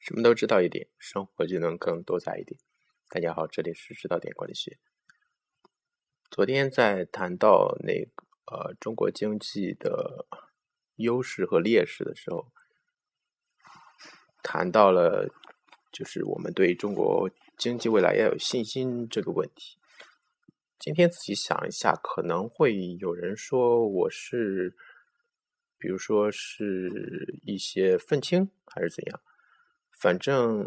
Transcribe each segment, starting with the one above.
什么都知道一点，生活就能更多彩一点。大家好，这里是知道点管理学。昨天在谈到那个呃中国经济的优势和劣势的时候，谈到了就是我们对中国经济未来要有信心这个问题。今天仔细想一下，可能会有人说我是，比如说是一些愤青还是怎样。反正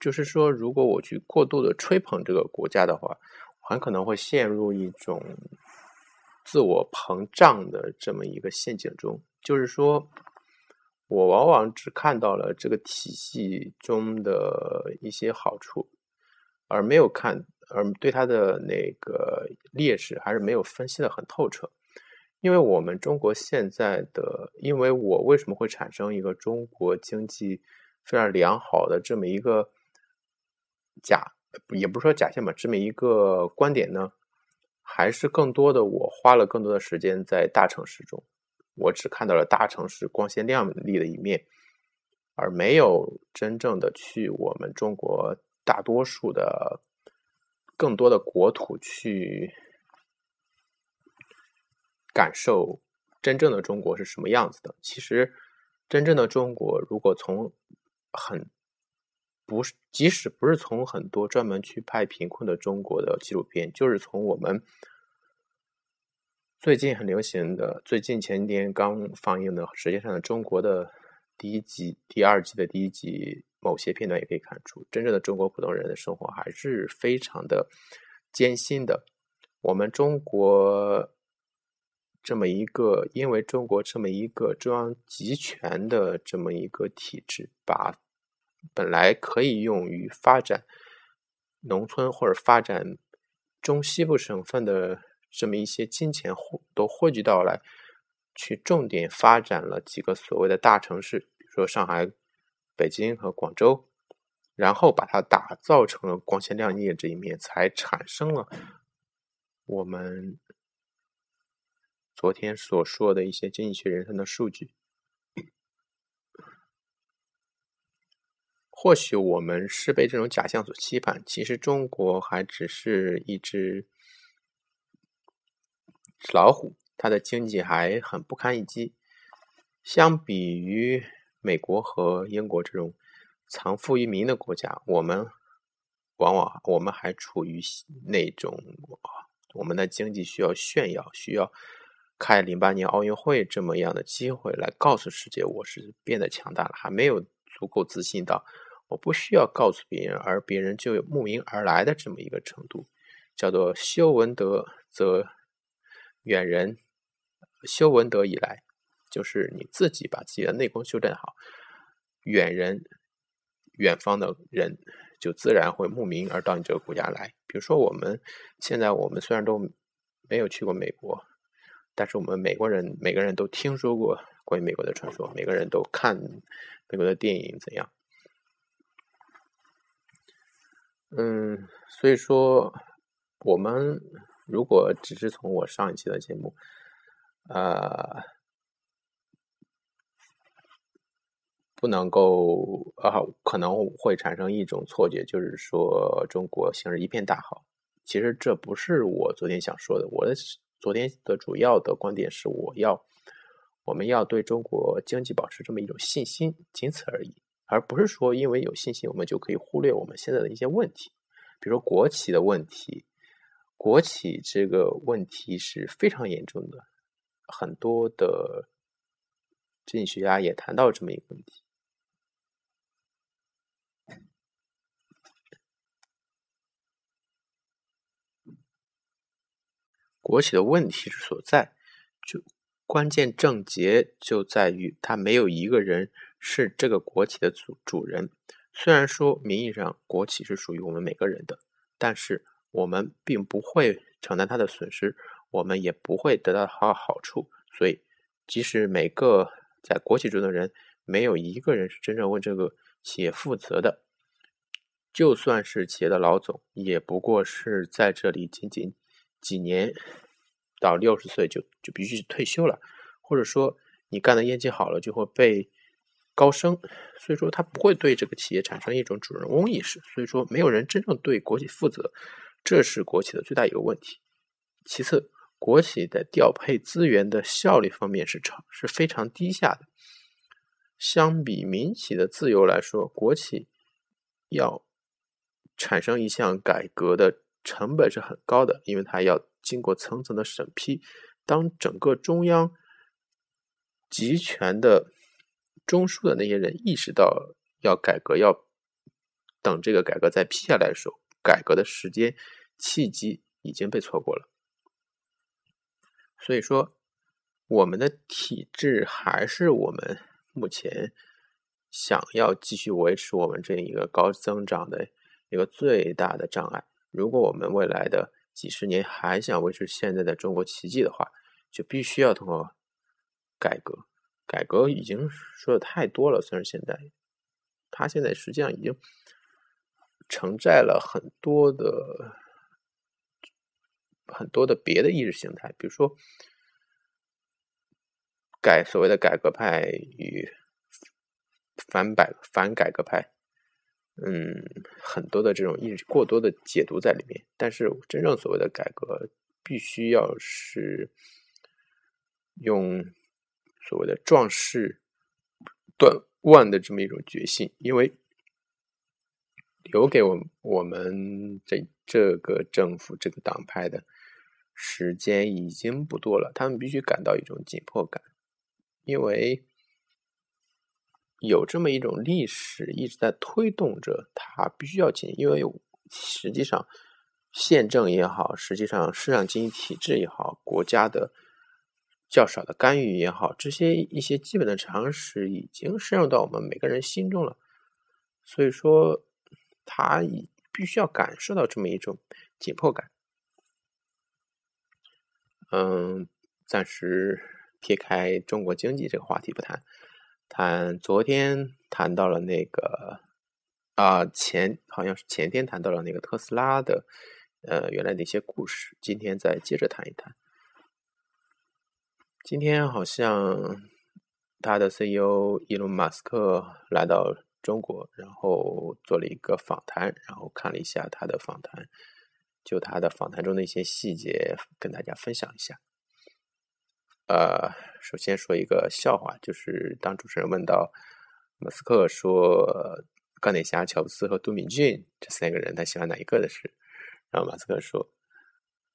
就是说，如果我去过度的吹捧这个国家的话，很可能会陷入一种自我膨胀的这么一个陷阱中。就是说，我往往只看到了这个体系中的一些好处，而没有看，而对它的那个劣势还是没有分析的很透彻。因为我们中国现在的，因为我为什么会产生一个中国经济？非常良好的这么一个假，也不是说假象吧，这么一个观点呢，还是更多的我花了更多的时间在大城市中，我只看到了大城市光鲜亮丽的一面，而没有真正的去我们中国大多数的更多的国土去感受真正的中国是什么样子的。其实，真正的中国如果从很不是，即使不是从很多专门去拍贫困的中国的纪录片，就是从我们最近很流行的、最近前天刚放映的《舌尖上的中国》的第一集、第二季的第一集某些片段，也可以看出，真正的中国普通人的生活还是非常的艰辛的。我们中国这么一个，因为中国这么一个中央集权的这么一个体制，把本来可以用于发展农村或者发展中西部省份的这么一些金钱都汇聚到来，去重点发展了几个所谓的大城市，比如说上海、北京和广州，然后把它打造成了光鲜亮丽的这一面，才产生了我们昨天所说的一些经济学人生的数据。或许我们是被这种假象所期盼，其实中国还只是一只老虎，它的经济还很不堪一击。相比于美国和英国这种藏富于民的国家，我们往往我们还处于那种我们的经济需要炫耀，需要开零八年奥运会这么样的机会来告诉世界我是变得强大了，还没有足够自信到。我不需要告诉别人，而别人就慕名而来的这么一个程度，叫做修文德则远人。修文德以来，就是你自己把自己的内功修正好，远人、远方的人就自然会慕名而到你这个国家来。比如说，我们现在我们虽然都没有去过美国，但是我们美国人每个人都听说过关于美国的传说，每个人都看美国的电影怎样。嗯，所以说，我们如果只是从我上一期的节目，呃，不能够啊，可能会产生一种错觉，就是说中国形势一片大好。其实这不是我昨天想说的，我的昨天的主要的观点是，我要我们要对中国经济保持这么一种信心，仅此而已。而不是说因为有信心，我们就可以忽略我们现在的一些问题，比如说国企的问题。国企这个问题是非常严重的，很多的经济学家也谈到这么一个问题。国企的问题之所在，就关键症结就在于他没有一个人。是这个国企的主主人。虽然说名义上国企是属于我们每个人的，但是我们并不会承担它的损失，我们也不会得到好好处。所以，即使每个在国企中的人没有一个人是真正为这个企业负责的，就算是企业的老总，也不过是在这里仅仅几年到六十岁就就必须退休了，或者说你干的业绩好了就会被。高升，所以说他不会对这个企业产生一种主人翁意识，所以说没有人真正对国企负责，这是国企的最大一个问题。其次，国企的调配资源的效率方面是超是非常低下的，相比民企的自由来说，国企要产生一项改革的成本是很高的，因为它要经过层层的审批，当整个中央集权的。中枢的那些人意识到要改革，要等这个改革再批下来的时候，改革的时间契机已经被错过了。所以说，我们的体制还是我们目前想要继续维持我们这样一个高增长的一个最大的障碍。如果我们未来的几十年还想维持现在的中国奇迹的话，就必须要通过改革。改革已经说的太多了，虽然现在，他现在实际上已经承载了很多的很多的别的意识形态，比如说改所谓的改革派与反改反改革派，嗯，很多的这种意过多的解读在里面。但是真正所谓的改革，必须要是用。所谓的壮士断腕的这么一种决心，因为留给我我们这这个政府这个党派的时间已经不多了，他们必须感到一种紧迫感，因为有这么一种历史一直在推动着它必须要进，因为实际上宪政也好，实际上市场经济体制也好，国家的。较少的干预也好，这些一些基本的常识已经深入到我们每个人心中了。所以说，他必须要感受到这么一种紧迫感。嗯，暂时撇开中国经济这个话题不谈，谈昨天谈到了那个啊前好像是前天谈到了那个特斯拉的呃原来的一些故事，今天再接着谈一谈。今天好像他的 CEO 伊隆马斯克来到中国，然后做了一个访谈，然后看了一下他的访谈，就他的访谈中的一些细节跟大家分享一下。呃，首先说一个笑话，就是当主持人问到马斯克说钢铁侠乔布斯和杜敏俊这三个人他喜欢哪一个的时候，然后马斯克说：“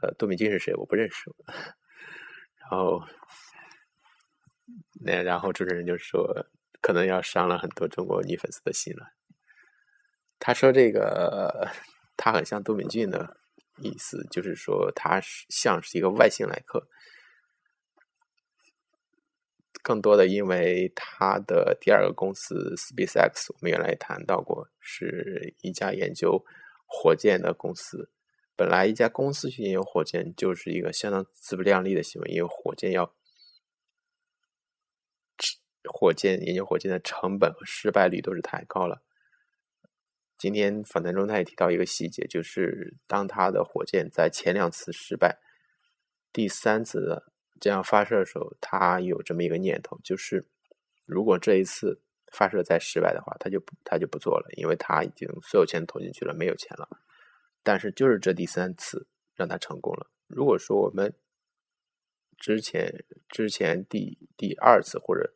呃，杜敏俊是谁？我不认识。”然后，那然后主持人就说，可能要伤了很多中国女粉丝的心了。他说这个他很像杜敏俊的意思，就是说他是像是一个外星来客。更多的因为他的第二个公司 SpaceX，我们原来也谈到过，是一家研究火箭的公司。本来一家公司去研究火箭就是一个相当自不量力的行为，因为火箭要火箭研究火箭的成本和失败率都是太高了。今天访谈中他也提到一个细节，就是当他的火箭在前两次失败，第三次的这样发射的时候，他有这么一个念头，就是如果这一次发射再失败的话，他就他就不做了，因为他已经所有钱投进去了，没有钱了。但是就是这第三次让他成功了。如果说我们之前之前第第二次或者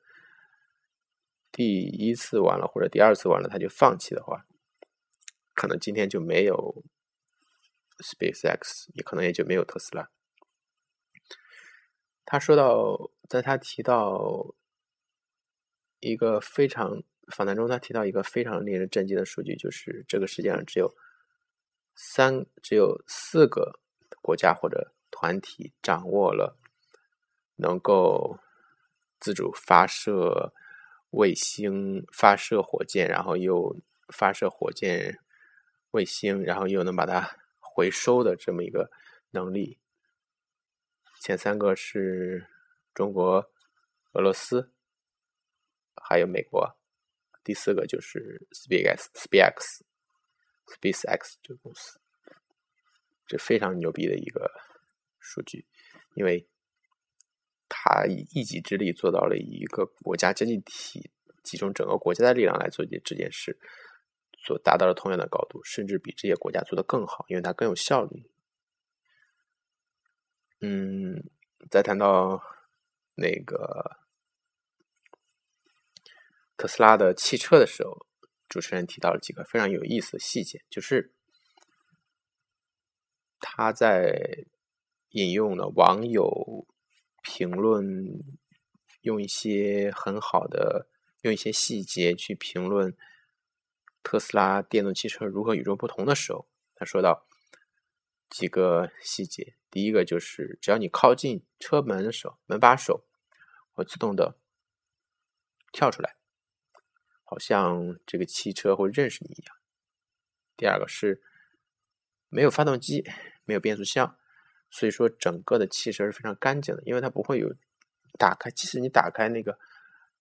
第一次完了或者第二次完了他就放弃的话，可能今天就没有 SpaceX，也可能也就没有特斯拉。他说到，在他提到一个非常访谈中，他提到一个非常令人震惊的数据，就是这个世界上只有。三只有四个国家或者团体掌握了能够自主发射卫星、发射火箭，然后又发射火箭卫星，然后又能把它回收的这么一个能力。前三个是中国、俄罗斯，还有美国，第四个就是 SpaceX，SpaceX。SpaceX 这个公司，这非常牛逼的一个数据，因为它以一己之力做到了一个国家经济体集中整个国家的力量来做这这件事，所达到了同样的高度，甚至比这些国家做得更好，因为它更有效率。嗯，再谈到那个特斯拉的汽车的时候，主持人提到了几个非常有意思的细节，就是他在引用了网友评论。用一些很好的，用一些细节去评论特斯拉电动汽车如何与众不同的时候，他说到几个细节。第一个就是，只要你靠近车门的时候，门把手会自动的跳出来，好像这个汽车会认识你一样。第二个是，没有发动机，没有变速箱，所以说整个的汽车是非常干净的，因为它不会有。打开，即使你打开那个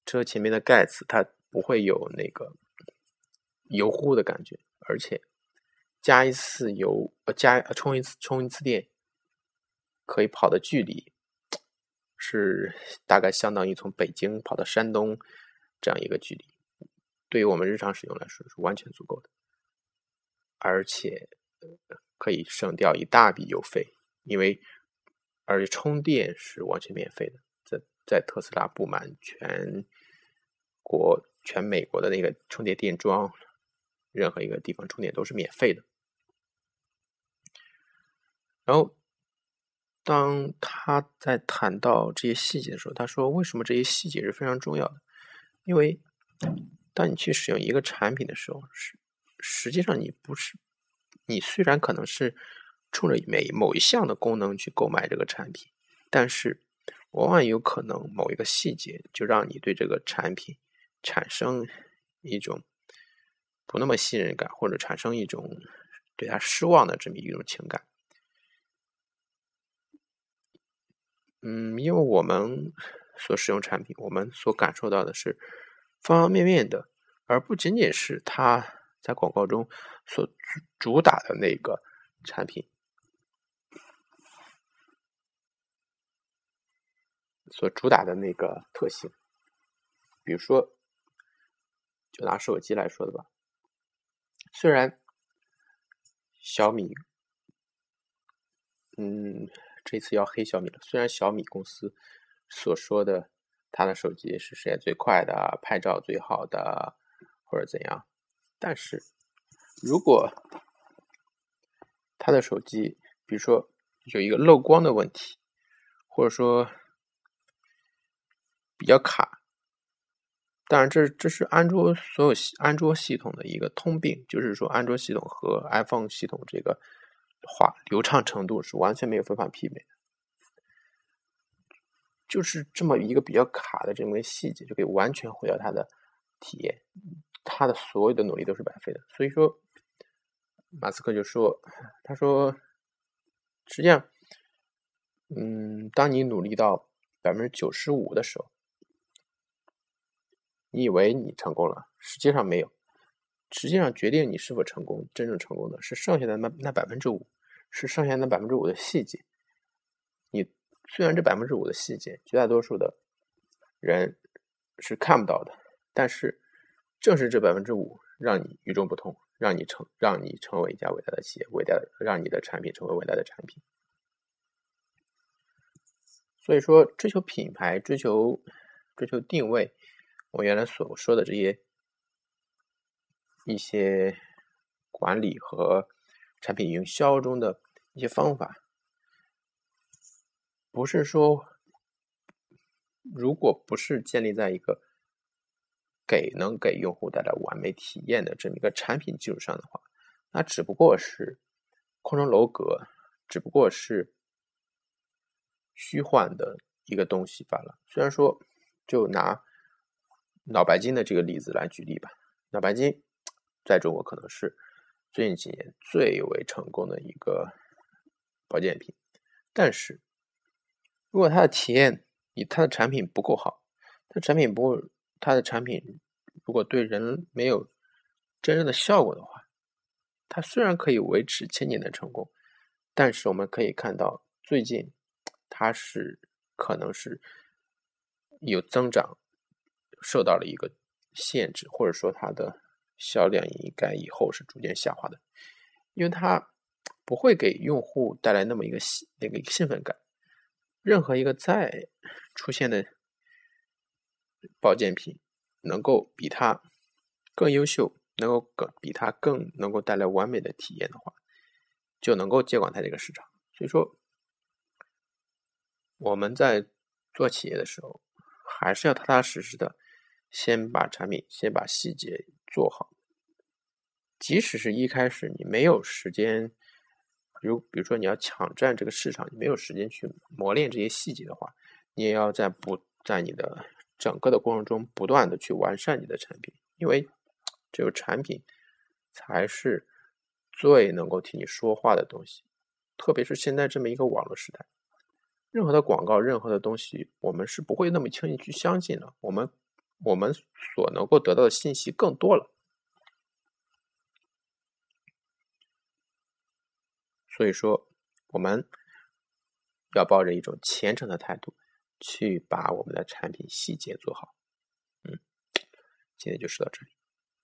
车前面的盖子，它不会有那个油乎的感觉，而且加一次油，呃，加充一次充一次电，可以跑的距离是大概相当于从北京跑到山东这样一个距离，对于我们日常使用来说是完全足够的，而且可以省掉一大笔油费，因为而且充电是完全免费的。在在特斯拉布满全国、全美国的那个充电电桩，任何一个地方充电都是免费的。然后，当他在谈到这些细节的时候，他说：“为什么这些细节是非常重要的？因为当你去使用一个产品的时候，实实际上你不是你虽然可能是冲着每某一项的功能去购买这个产品，但是。”往往有可能某一个细节就让你对这个产品产生一种不那么信任感，或者产生一种对他失望的这么一种情感。嗯，因为我们所使用产品，我们所感受到的是方方面面的，而不仅仅是它在广告中所主打的那个产品。所主打的那个特性，比如说，就拿手机来说的吧。虽然小米，嗯，这次要黑小米了。虽然小米公司所说的它的手机是世界最快的、拍照最好的，或者怎样，但是如果它的手机，比如说有一个漏光的问题，或者说，比较卡，当然这这是安卓所有安卓系统的一个通病，就是说安卓系统和 iPhone 系统这个话流畅程度是完全没有办法媲美的，就是这么一个比较卡的这么一个细节，就可以完全毁掉他的体验，他的所有的努力都是白费的。所以说，马斯克就说，他说，实际上，嗯，当你努力到百分之九十五的时候。你以为你成功了，实际上没有。实际上，决定你是否成功、真正成功的是剩下的那那百分之五，是剩下那百分之五的细节。你虽然这百分之五的细节，绝大多数的人是看不到的，但是正是这百分之五，让你与众不同，让你成，让你成为一家伟大的企业，伟大的，让你的产品成为伟大的产品。所以说，追求品牌，追求追求定位。我原来所说的这些一些管理和产品营销中的一些方法，不是说如果不是建立在一个给能给用户带来完美体验的这么一个产品基础上的话，那只不过是空中楼阁，只不过是虚幻的一个东西罢了。虽然说，就拿。脑白金的这个例子来举例吧。脑白金在中国可能是最近几年最为成功的一个保健品，但是如果它的体验，以它的产品不够好，它产品不够，它的产品如果对人没有真正的效果的话，它虽然可以维持千年的成功，但是我们可以看到最近它是可能是有增长。受到了一个限制，或者说它的销量应该以后是逐渐下滑的，因为它不会给用户带来那么一个兴那个兴奋感。任何一个再出现的保健品，能够比它更优秀，能够更比它更能够带来完美的体验的话，就能够接管它这个市场。所以说，我们在做企业的时候，还是要踏踏实实的，先把产品，先把细节做好。即使是一开始你没有时间。如，比如说你要抢占这个市场，你没有时间去磨练这些细节的话，你也要在不在你的整个的过程中不断的去完善你的产品，因为只有产品才是最能够替你说话的东西。特别是现在这么一个网络时代，任何的广告，任何的东西，我们是不会那么轻易去相信的。我们我们所能够得到的信息更多了。所以说，我们要抱着一种虔诚的态度，去把我们的产品细节做好。嗯，今天就说到这里。